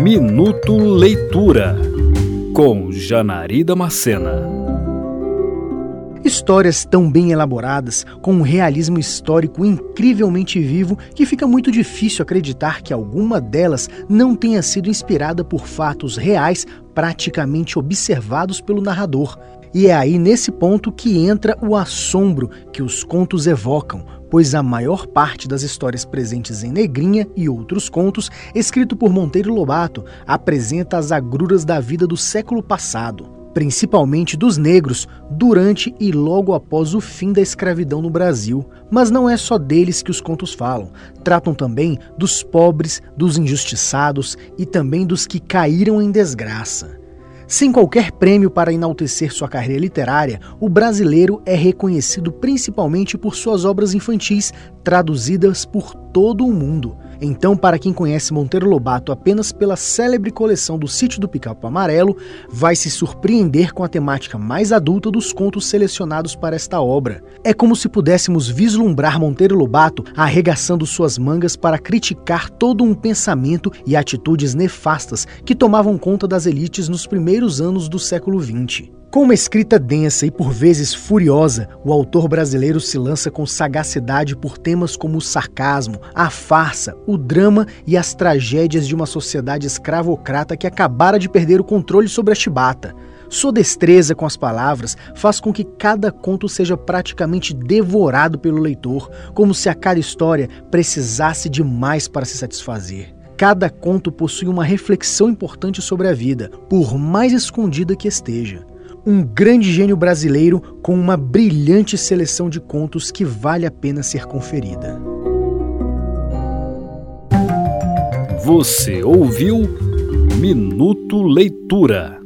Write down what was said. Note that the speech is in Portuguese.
Minuto Leitura com Janari Damascena. Histórias tão bem elaboradas, com um realismo histórico incrivelmente vivo, que fica muito difícil acreditar que alguma delas não tenha sido inspirada por fatos reais praticamente observados pelo narrador. E é aí nesse ponto que entra o assombro que os contos evocam, pois a maior parte das histórias presentes em Negrinha e outros contos, escrito por Monteiro Lobato, apresenta as agruras da vida do século passado, principalmente dos negros, durante e logo após o fim da escravidão no Brasil. Mas não é só deles que os contos falam, tratam também dos pobres, dos injustiçados e também dos que caíram em desgraça. Sem qualquer prêmio para enaltecer sua carreira literária, o brasileiro é reconhecido principalmente por suas obras infantis, traduzidas por todo o mundo. Então, para quem conhece Monteiro Lobato apenas pela célebre coleção do Sítio do Picapo Amarelo, vai se surpreender com a temática mais adulta dos contos selecionados para esta obra. É como se pudéssemos vislumbrar Monteiro Lobato arregaçando suas mangas para criticar todo um pensamento e atitudes nefastas que tomavam conta das elites nos primeiros anos do século XX. Com uma escrita densa e por vezes furiosa, o autor brasileiro se lança com sagacidade por temas como o sarcasmo, a farsa, o drama e as tragédias de uma sociedade escravocrata que acabara de perder o controle sobre a chibata. Sua destreza com as palavras faz com que cada conto seja praticamente devorado pelo leitor, como se a cada história precisasse de mais para se satisfazer. Cada conto possui uma reflexão importante sobre a vida, por mais escondida que esteja um grande gênio brasileiro com uma brilhante seleção de contos que vale a pena ser conferida. Você ouviu Minuto Leitura.